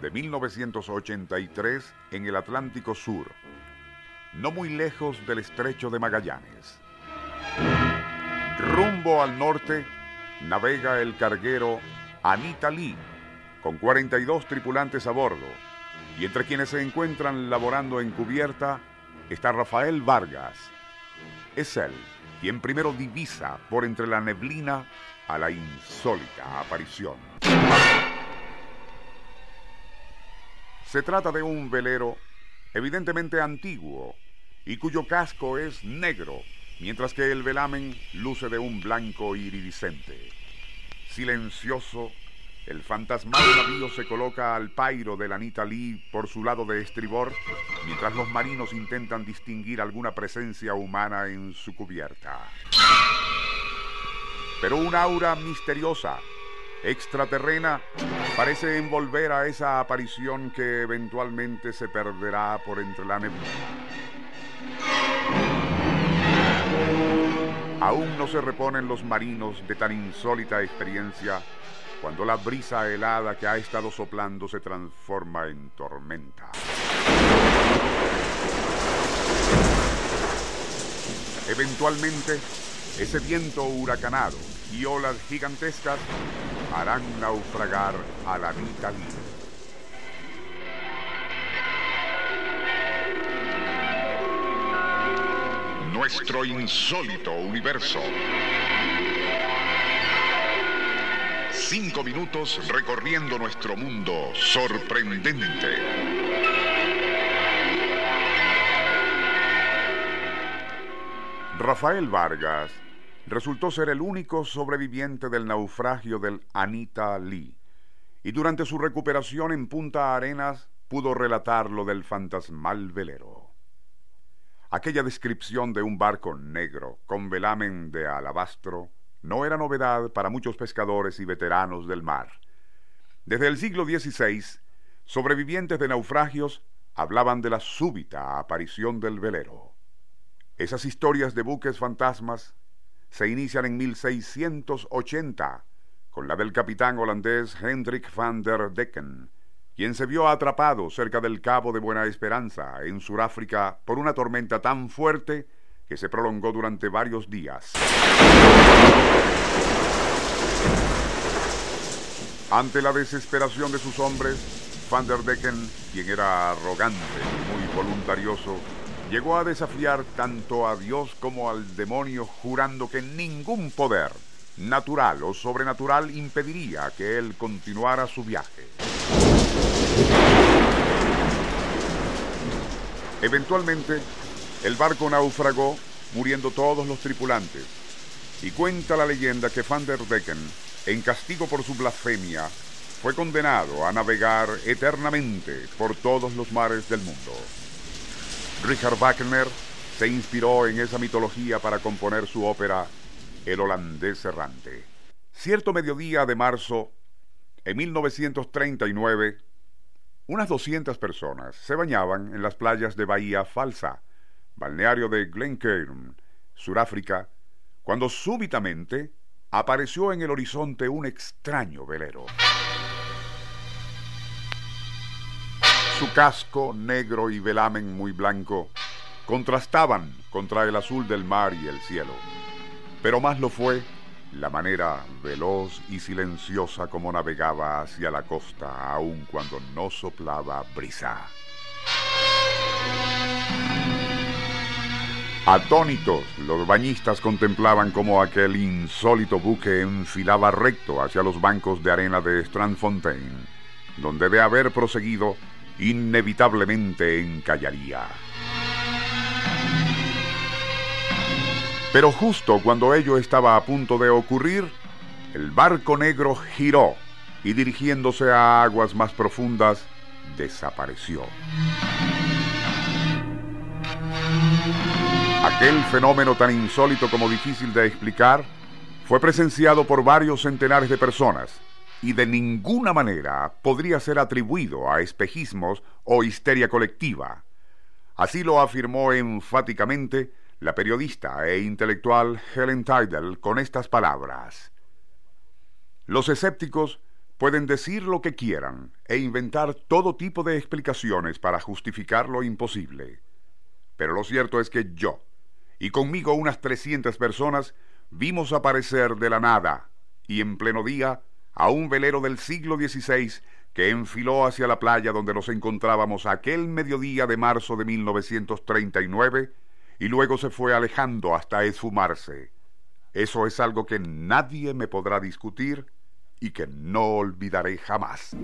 de 1983 en el Atlántico Sur, no muy lejos del estrecho de Magallanes. Rumbo al norte navega el carguero Anita Lee, con 42 tripulantes a bordo, y entre quienes se encuentran laborando en cubierta está Rafael Vargas. Es él quien primero divisa por entre la neblina a la insólita aparición. Se trata de un velero evidentemente antiguo y cuyo casco es negro, mientras que el velamen luce de un blanco iridiscente. Silencioso, el fantasmal navío se coloca al pairo de la Anita Lee por su lado de estribor, mientras los marinos intentan distinguir alguna presencia humana en su cubierta. Pero un aura misteriosa extraterrena parece envolver a esa aparición que eventualmente se perderá por entre la neblina. Aún no se reponen los marinos de tan insólita experiencia cuando la brisa helada que ha estado soplando se transforma en tormenta. Eventualmente, ese viento huracanado y olas gigantescas harán naufragar a la Lee. Nuestro insólito universo. Cinco minutos recorriendo nuestro mundo sorprendente. Rafael Vargas resultó ser el único sobreviviente del naufragio del Anita Lee, y durante su recuperación en Punta Arenas pudo relatar lo del fantasmal velero. Aquella descripción de un barco negro con velamen de alabastro no era novedad para muchos pescadores y veteranos del mar. Desde el siglo XVI, sobrevivientes de naufragios hablaban de la súbita aparición del velero. Esas historias de buques fantasmas se inician en 1680 con la del capitán holandés Hendrik van der Decken, quien se vio atrapado cerca del Cabo de Buena Esperanza, en Sudáfrica, por una tormenta tan fuerte que se prolongó durante varios días. Ante la desesperación de sus hombres, Van der Decken, quien era arrogante y muy voluntarioso, llegó a desafiar tanto a Dios como al demonio, jurando que ningún poder, natural o sobrenatural, impediría que él continuara su viaje. Eventualmente, el barco naufragó, muriendo todos los tripulantes, y cuenta la leyenda que Van der Decken, en castigo por su blasfemia, fue condenado a navegar eternamente por todos los mares del mundo. Richard Wagner se inspiró en esa mitología para componer su ópera El holandés errante. Cierto mediodía de marzo, en 1939, unas 200 personas se bañaban en las playas de Bahía Falsa, balneario de Glencairn, Sudáfrica, cuando súbitamente apareció en el horizonte un extraño velero. Su casco negro y velamen muy blanco contrastaban contra el azul del mar y el cielo, pero más lo fue la manera veloz y silenciosa como navegaba hacia la costa aun cuando no soplaba brisa. Atónitos, los bañistas contemplaban cómo aquel insólito buque enfilaba recto hacia los bancos de arena de Strandfontein, donde de haber proseguido inevitablemente encallaría. Pero justo cuando ello estaba a punto de ocurrir, el barco negro giró y dirigiéndose a aguas más profundas, desapareció. Aquel fenómeno tan insólito como difícil de explicar fue presenciado por varios centenares de personas y de ninguna manera podría ser atribuido a espejismos o histeria colectiva. Así lo afirmó enfáticamente la periodista e intelectual Helen Tidal con estas palabras. Los escépticos pueden decir lo que quieran e inventar todo tipo de explicaciones para justificar lo imposible. Pero lo cierto es que yo, y conmigo unas 300 personas, vimos aparecer de la nada y en pleno día a un velero del siglo XVI que enfiló hacia la playa donde nos encontrábamos aquel mediodía de marzo de 1939 y luego se fue alejando hasta esfumarse. Eso es algo que nadie me podrá discutir y que no olvidaré jamás.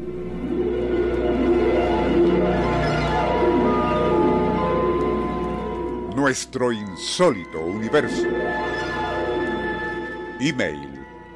Nuestro insólito universo. Email